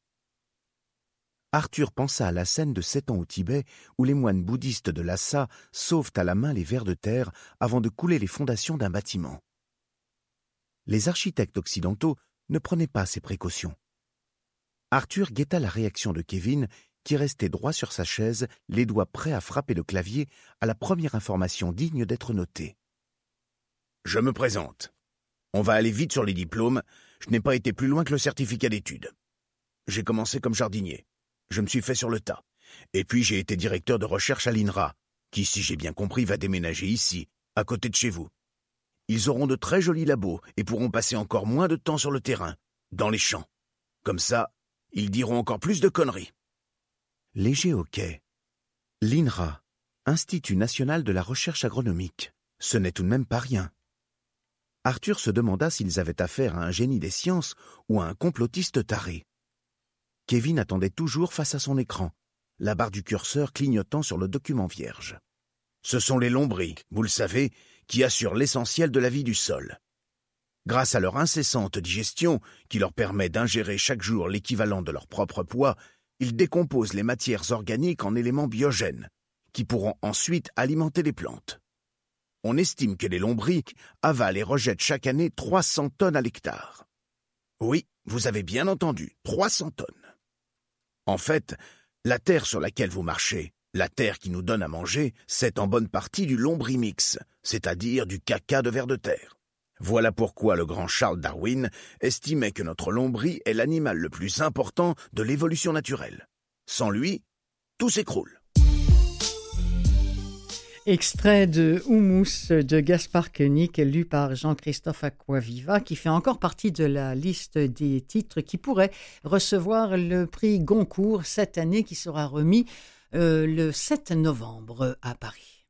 Arthur pensa à la scène de sept ans au Tibet où les moines bouddhistes de Lhasa sauvent à la main les vers de terre avant de couler les fondations d'un bâtiment. Les architectes occidentaux ne prenaient pas ces précautions. Arthur guetta la réaction de Kevin, qui restait droit sur sa chaise, les doigts prêts à frapper le clavier à la première information digne d'être notée. Je me présente. On va aller vite sur les diplômes. Je n'ai pas été plus loin que le certificat d'études. j'ai commencé comme jardinier. Je me suis fait sur le tas. Et puis j'ai été directeur de recherche à l'INRA, qui, si j'ai bien compris, va déménager ici, à côté de chez vous. Ils auront de très jolis labos et pourront passer encore moins de temps sur le terrain, dans les champs. Comme ça, ils diront encore plus de conneries. Léger hockey. L'INRA, Institut national de la recherche agronomique. Ce n'est tout de même pas rien. Arthur se demanda s'ils avaient affaire à un génie des sciences ou à un complotiste taré. Kevin attendait toujours face à son écran, la barre du curseur clignotant sur le document vierge. Ce sont les lombriques, vous le savez, qui assurent l'essentiel de la vie du sol. Grâce à leur incessante digestion, qui leur permet d'ingérer chaque jour l'équivalent de leur propre poids, ils décomposent les matières organiques en éléments biogènes, qui pourront ensuite alimenter les plantes. On estime que les lombriques avalent et rejettent chaque année 300 tonnes à l'hectare. Oui, vous avez bien entendu, 300 tonnes. En fait, la terre sur laquelle vous marchez, la terre qui nous donne à manger, c'est en bonne partie du lombrimix, c'est-à-dire du caca de ver de terre. Voilà pourquoi le grand Charles Darwin estimait que notre lombri est l'animal le plus important de l'évolution naturelle. Sans lui, tout s'écroule. Extrait de Humus de Gaspard Koenig, lu par Jean-Christophe Aquaviva, qui fait encore partie de la liste des titres qui pourraient recevoir le prix Goncourt cette année, qui sera remis euh, le 7 novembre à Paris.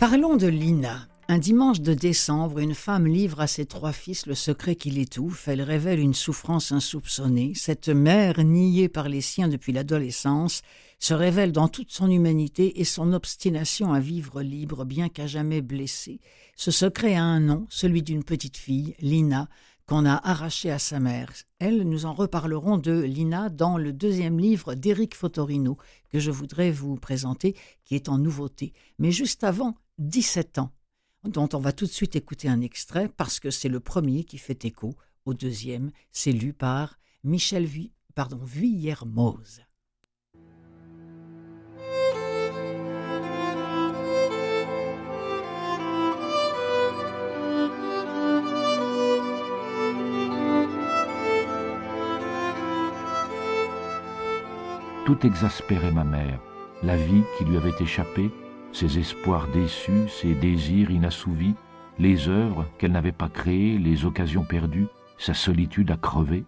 Parlons de Lina. Un dimanche de décembre, une femme livre à ses trois fils le secret qui l'étouffe. Elle révèle une souffrance insoupçonnée. Cette mère, niée par les siens depuis l'adolescence, se révèle dans toute son humanité et son obstination à vivre libre, bien qu'à jamais blessée. Ce secret a un nom, celui d'une petite fille, Lina, qu'on a arrachée à sa mère. Elle, nous en reparlerons de Lina dans le deuxième livre d'Éric Fotorino, que je voudrais vous présenter, qui est en nouveauté. Mais juste avant, 17 ans dont on va tout de suite écouter un extrait parce que c'est le premier qui fait écho au deuxième. C'est lu par Michel Vuy, pardon. Tout exaspérait ma mère, la vie qui lui avait échappé, ses espoirs déçus, ses désirs inassouvis, les œuvres qu'elle n'avait pas créées, les occasions perdues, sa solitude à crever.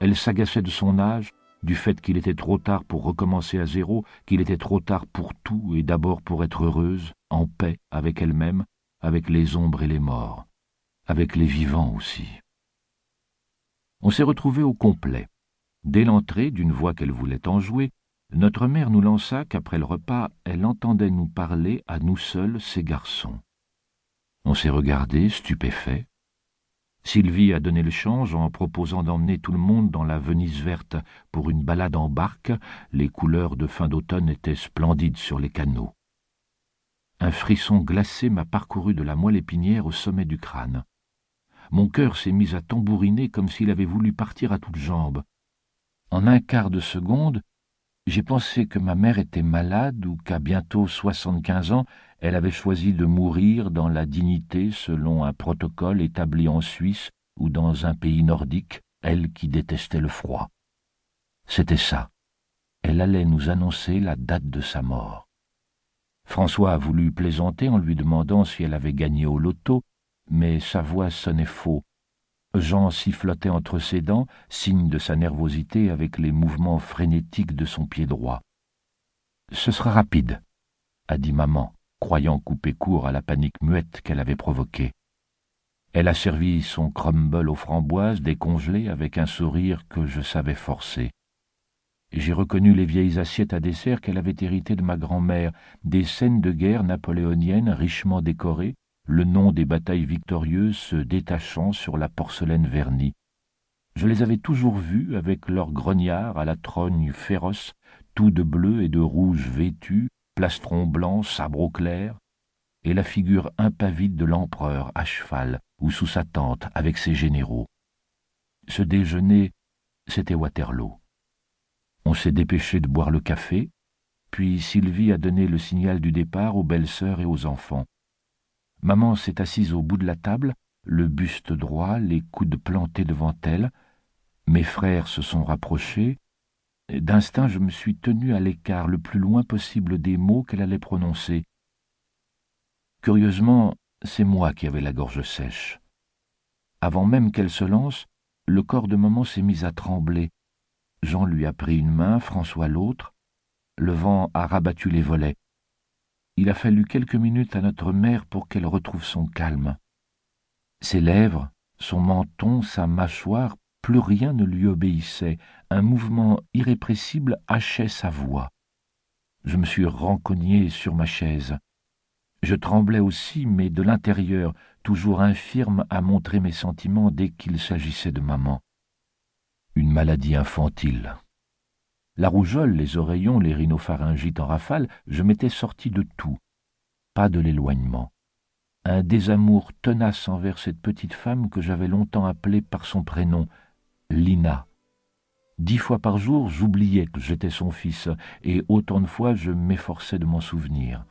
Elle s'agaçait de son âge, du fait qu'il était trop tard pour recommencer à zéro, qu'il était trop tard pour tout et d'abord pour être heureuse, en paix avec elle-même, avec les ombres et les morts, avec les vivants aussi. On s'est retrouvés au complet. Dès l'entrée d'une voix qu'elle voulait enjouer, notre mère nous lança qu'après le repas, elle entendait nous parler à nous seuls, ces garçons. On s'est regardés, stupéfaits. Sylvie a donné le change en proposant d'emmener tout le monde dans la Venise verte pour une balade en barque. Les couleurs de fin d'automne étaient splendides sur les canaux. Un frisson glacé m'a parcouru de la moelle épinière au sommet du crâne. Mon cœur s'est mis à tambouriner comme s'il avait voulu partir à toutes jambes. En un quart de seconde, j'ai pensé que ma mère était malade ou qu'à bientôt soixante-quinze ans, elle avait choisi de mourir dans la dignité selon un protocole établi en Suisse ou dans un pays nordique, elle qui détestait le froid. C'était ça. Elle allait nous annoncer la date de sa mort. François a voulu plaisanter en lui demandant si elle avait gagné au loto, mais sa voix sonnait faux, Jean sifflotait entre ses dents, signe de sa nervosité avec les mouvements frénétiques de son pied droit. Ce sera rapide, a dit maman, croyant couper court à la panique muette qu'elle avait provoquée. Elle a servi son crumble aux framboises décongelées avec un sourire que je savais forcer. J'ai reconnu les vieilles assiettes à dessert qu'elle avait héritées de ma grand-mère, des scènes de guerre napoléoniennes richement décorées, le nom des batailles victorieuses se détachant sur la porcelaine vernie. Je les avais toujours vus avec leurs grognards à la trogne féroce, tout de bleu et de rouge vêtus, plastron blanc, sabre clair, et la figure impavide de l'empereur à cheval ou sous sa tente avec ses généraux. Ce déjeuner, c'était Waterloo. On s'est dépêché de boire le café. puis Sylvie a donné le signal du départ aux belles-sœurs et aux enfants. Maman s'est assise au bout de la table, le buste droit, les coudes plantés devant elle. Mes frères se sont rapprochés. D'instinct, je me suis tenu à l'écart le plus loin possible des mots qu'elle allait prononcer. Curieusement, c'est moi qui avais la gorge sèche. Avant même qu'elle se lance, le corps de maman s'est mis à trembler. Jean lui a pris une main, François l'autre. Le vent a rabattu les volets. Il a fallu quelques minutes à notre mère pour qu'elle retrouve son calme. Ses lèvres, son menton, sa mâchoire, plus rien ne lui obéissait. Un mouvement irrépressible hachait sa voix. Je me suis rencogné sur ma chaise. Je tremblais aussi, mais de l'intérieur, toujours infirme à montrer mes sentiments dès qu'il s'agissait de maman. Une maladie infantile. La rougeole, les oreillons, les rhinopharyngites en rafale, je m'étais sorti de tout. Pas de l'éloignement. Un désamour tenace envers cette petite femme que j'avais longtemps appelée par son prénom, Lina. Dix fois par jour, j'oubliais que j'étais son fils, et autant de fois je m'efforçais de m'en souvenir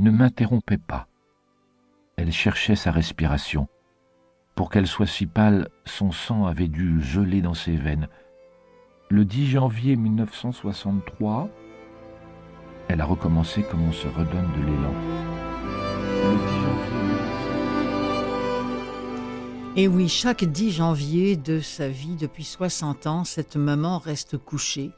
ne m'interrompait pas. Elle cherchait sa respiration. Pour qu'elle soit si pâle, son sang avait dû geler dans ses veines. Le 10 janvier 1963, elle a recommencé comme on se redonne de l'élan. Et oui, chaque 10 janvier de sa vie, depuis 60 ans, cette maman reste couchée.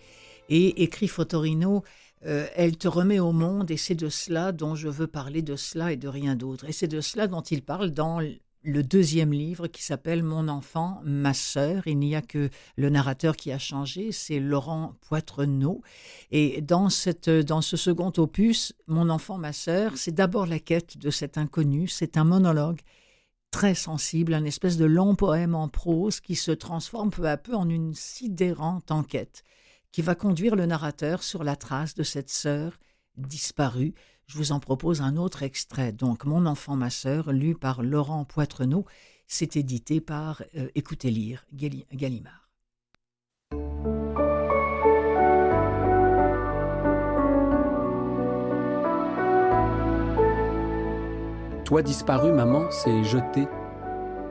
Et écrit Fotorino, euh, elle te remet au monde et c'est de cela dont je veux parler, de cela et de rien d'autre. Et c'est de cela dont il parle dans le deuxième livre qui s'appelle Mon enfant, ma sœur. Il n'y a que le narrateur qui a changé, c'est Laurent Poitrenaud. Et dans, cette, dans ce second opus, Mon enfant, ma sœur, c'est d'abord la quête de cet inconnu, c'est un monologue très sensible, un espèce de long poème en prose qui se transforme peu à peu en une sidérante enquête qui va conduire le narrateur sur la trace de cette sœur disparue. Je vous en propose un autre extrait. Donc, Mon enfant, ma sœur, lu par Laurent Poitrenaud. C'est édité par euh, Écoutez lire, Gallimard. Toi disparu, maman, c'est jeté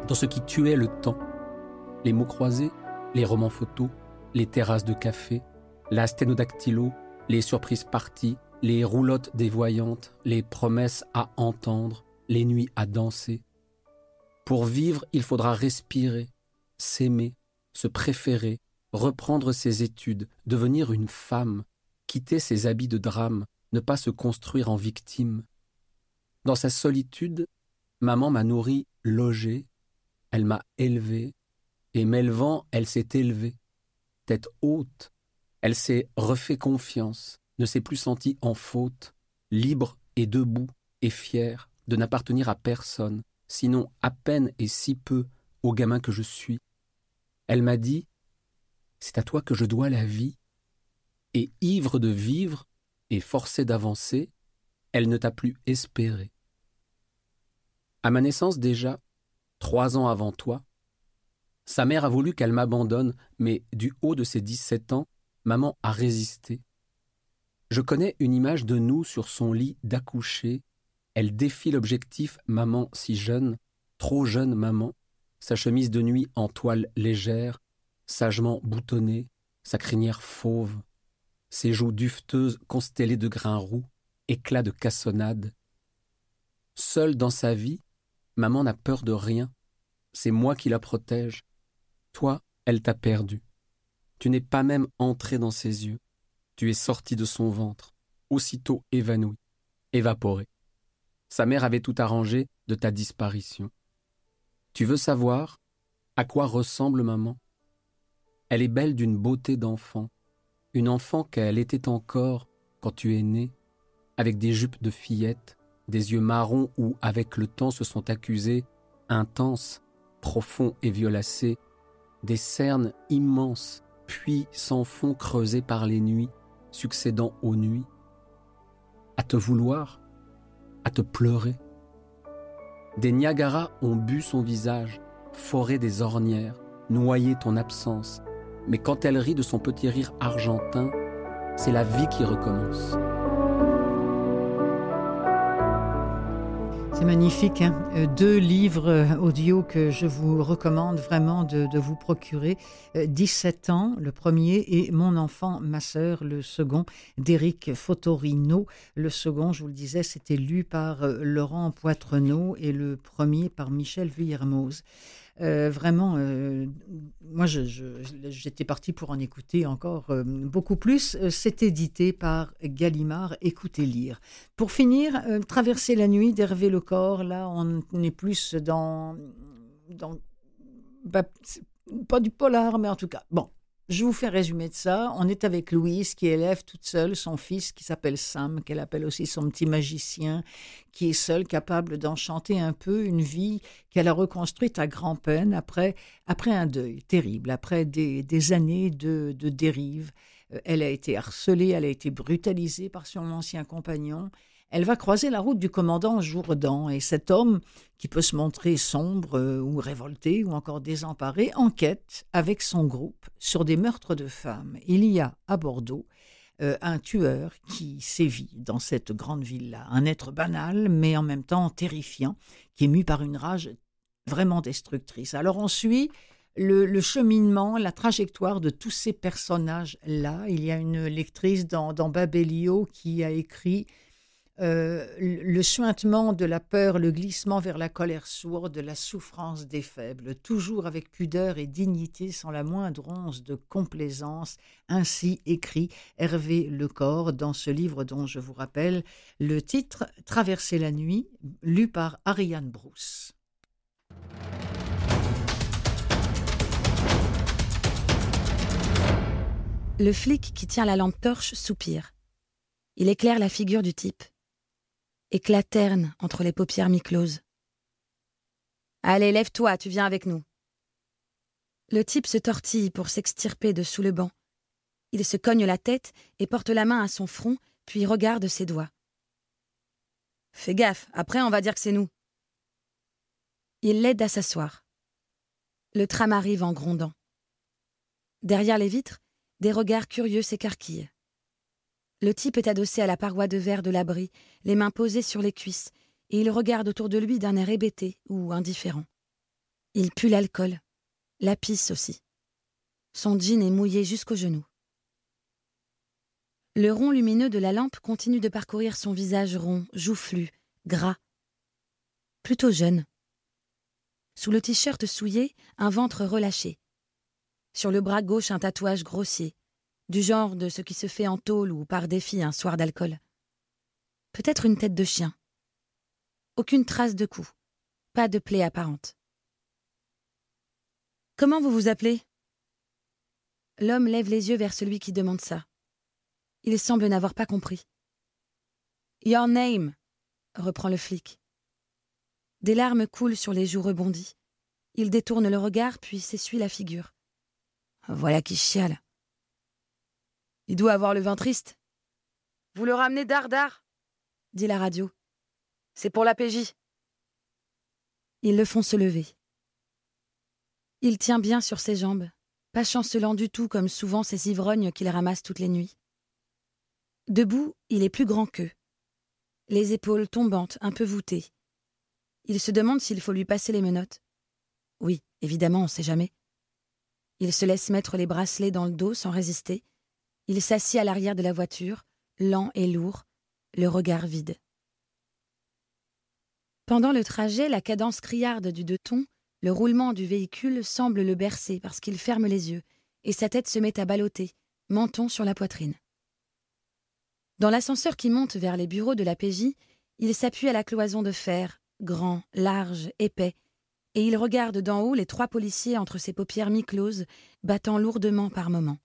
dans ce qui tuait le temps. Les mots croisés, les romans photos, les terrasses de café, la sténodactylo, les surprises parties, les roulottes dévoyantes, les promesses à entendre, les nuits à danser. Pour vivre, il faudra respirer, s'aimer, se préférer, reprendre ses études, devenir une femme, quitter ses habits de drame, ne pas se construire en victime. Dans sa solitude, maman m'a nourri, logé, elle m'a élevé, et m'élevant, elle s'est élevée, tête haute, elle s'est refait confiance, ne s'est plus sentie en faute, libre et debout et fière de n'appartenir à personne, sinon à peine et si peu au gamin que je suis. Elle m'a dit C'est à toi que je dois la vie. Et ivre de vivre et forcée d'avancer, elle ne t'a plus espéré. À ma naissance déjà, trois ans avant toi, sa mère a voulu qu'elle m'abandonne, mais du haut de ses dix-sept ans, maman a résisté. Je connais une image de nous sur son lit d'accoucher. Elle défie l'objectif maman si jeune, trop jeune maman, sa chemise de nuit en toile légère, sagement boutonnée, sa crinière fauve, ses joues dufteuses constellées de grains roux, éclats de cassonade. Seule dans sa vie, maman n'a peur de rien. C'est moi qui la protège. Toi, elle t'a perdu. Tu n'es pas même entré dans ses yeux. Tu es sorti de son ventre, aussitôt évanoui, évaporé. Sa mère avait tout arrangé de ta disparition. Tu veux savoir à quoi ressemble maman? Elle est belle d'une beauté d'enfant, une enfant qu'elle était encore quand tu es né, avec des jupes de fillette, des yeux marrons où, avec le temps, se sont accusés, intenses, profonds et violacés, des cernes immenses puits sans fond creusés par les nuits, succédant aux nuits, à te vouloir, à te pleurer. Des Niagara ont bu son visage, foré des ornières, noyé ton absence, mais quand elle rit de son petit rire argentin, c'est la vie qui recommence. C'est magnifique. Hein. Euh, deux livres euh, audio que je vous recommande vraiment de, vous procurer. 17 euh, ans, le premier, et Mon enfant, ma sœur, le second, d'Éric Fotorino. Le second, je vous le disais, c'était lu par Laurent Poitrenaud et le premier par Michel Villermoz. Euh, vraiment, euh, moi, j'étais parti pour en écouter encore euh, beaucoup plus. C'est édité par Gallimard, Écoutez lire. Pour finir, Traverser la nuit d'Hervé Lecor, là, on est plus dans... dans bah, pas du polar, mais en tout cas, bon, je vous fais résumer de ça. On est avec Louise qui élève toute seule son fils qui s'appelle Sam, qu'elle appelle aussi son petit magicien, qui est seul capable d'enchanter un peu une vie qu'elle a reconstruite à grand-peine après, après un deuil terrible, après des, des années de, de dérive. Euh, elle a été harcelée, elle a été brutalisée par son ancien compagnon elle va croiser la route du commandant Jourdan, et cet homme, qui peut se montrer sombre euh, ou révolté ou encore désemparé, enquête avec son groupe sur des meurtres de femmes. Il y a à Bordeaux euh, un tueur qui sévit dans cette grande ville-là, un être banal mais en même temps terrifiant, qui est mu par une rage vraiment destructrice. Alors on suit le, cheminement, la trajectoire de tous ces personnages-là. Il y a une lectrice dans, dans qui a écrit euh, le suintement de la peur, le glissement vers la colère sourde, la souffrance des faibles, toujours avec pudeur et dignité, sans la moindre once de complaisance, ainsi écrit Hervé Lecor dans ce livre dont je vous rappelle le titre Traverser la nuit, lu par Ariane Brousse. Le flic qui tient la lampe torche soupire. Il éclaire la figure du type éclaterne entre les paupières mi-closes. Allez, lève-toi, tu viens avec nous. Le type se tortille pour s'extirper de sous le banc. Il se cogne la tête et porte la main à son front, puis regarde ses doigts. Fais gaffe, après on va dire que c'est nous. Il l'aide à s'asseoir. Le tram arrive en grondant. Derrière les vitres, des regards curieux s'écarquillent. Le type est adossé à la paroi de verre de l'abri, les mains posées sur les cuisses, et il regarde autour de lui d'un air hébété ou indifférent. Il pue l'alcool, la pisse aussi. Son jean est mouillé jusqu'aux genoux. Le rond lumineux de la lampe continue de parcourir son visage rond, joufflu, gras. Plutôt jeune. Sous le t-shirt souillé, un ventre relâché. Sur le bras gauche, un tatouage grossier, du genre de ce qui se fait en tôle ou par défi un soir d'alcool. Peut-être une tête de chien. Aucune trace de coup, pas de plaie apparente. Comment vous vous appelez? L'homme lève les yeux vers celui qui demande ça. Il semble n'avoir pas compris. Your name, reprend le flic. Des larmes coulent sur les joues rebondies. Il détourne le regard puis s'essuie la figure. Voilà qui chiale. Il doit avoir le vin triste. Vous le ramenez dardard dit la radio. C'est pour la PJ. Ils le font se lever. Il tient bien sur ses jambes, pas chancelant du tout comme souvent ces ivrognes qu'il ramasse toutes les nuits. Debout, il est plus grand qu'eux. Les épaules tombantes, un peu voûtées. Il se demande s'il faut lui passer les menottes. Oui, évidemment, on ne sait jamais. Il se laisse mettre les bracelets dans le dos sans résister, il s'assit à l'arrière de la voiture, lent et lourd, le regard vide. Pendant le trajet, la cadence criarde du deux tons, le roulement du véhicule semble le bercer parce qu'il ferme les yeux, et sa tête se met à balloter, menton sur la poitrine. Dans l'ascenseur qui monte vers les bureaux de la PJ, il s'appuie à la cloison de fer, grand, large, épais, et il regarde d'en haut les trois policiers entre ses paupières mi-closes, battant lourdement par moments.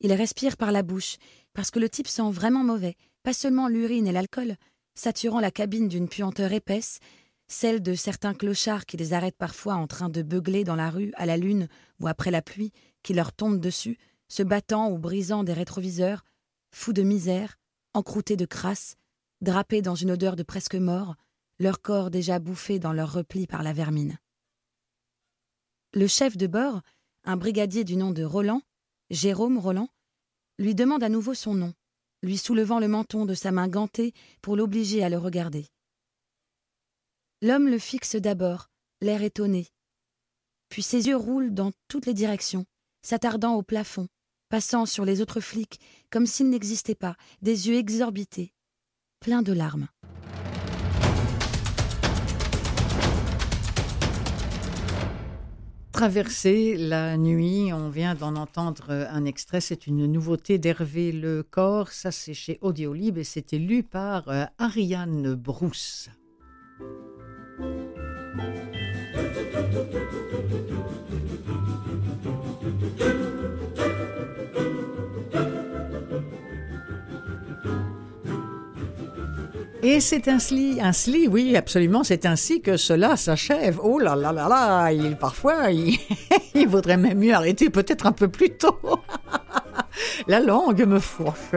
Il respire par la bouche, parce que le type sent vraiment mauvais, pas seulement l'urine et l'alcool, saturant la cabine d'une puanteur épaisse, celle de certains clochards qui les arrêtent parfois en train de beugler dans la rue à la lune ou après la pluie qui leur tombe dessus, se battant ou brisant des rétroviseurs, fous de misère, encroutés de crasse, drapés dans une odeur de presque mort, leur corps déjà bouffé dans leur repli par la vermine. Le chef de bord, un brigadier du nom de Roland, Jérôme Roland, lui demande à nouveau son nom, lui soulevant le menton de sa main gantée pour l'obliger à le regarder. L'homme le fixe d'abord, l'air étonné. Puis ses yeux roulent dans toutes les directions, s'attardant au plafond, passant sur les autres flics comme s'ils n'existaient pas, des yeux exorbités, pleins de larmes. Traverser la nuit, on vient d'en entendre un extrait, c'est une nouveauté d'Hervé Le Corps, ça c'est chez Audiolib et c'était lu par euh, Ariane Brousse. Et c'est ainsi, ainsi, oui, absolument, c'est ainsi que cela s'achève. Oh là là là là, il, parfois, il, il vaudrait même mieux arrêter peut-être un peu plus tôt. La langue me fourche.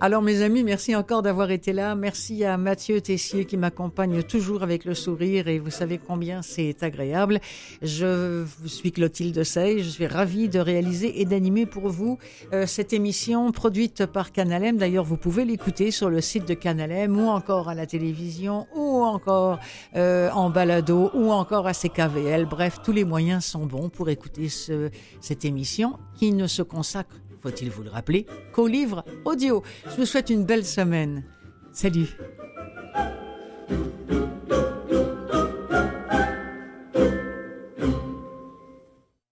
Alors mes amis, merci encore d'avoir été là. Merci à Mathieu Tessier qui m'accompagne toujours avec le sourire et vous savez combien c'est agréable. Je suis Clotilde Sey, je suis ravie de réaliser et d'animer pour vous euh, cette émission produite par Canalem. D'ailleurs, vous pouvez l'écouter sur le site de Canalem ou encore à la télévision ou encore euh, en balado ou encore à CKVL. Bref, tous les moyens sont bons pour écouter ce, cette émission qui ne se consacre faut-il vous le rappeler, qu'au livre audio. Je vous souhaite une belle semaine. Salut.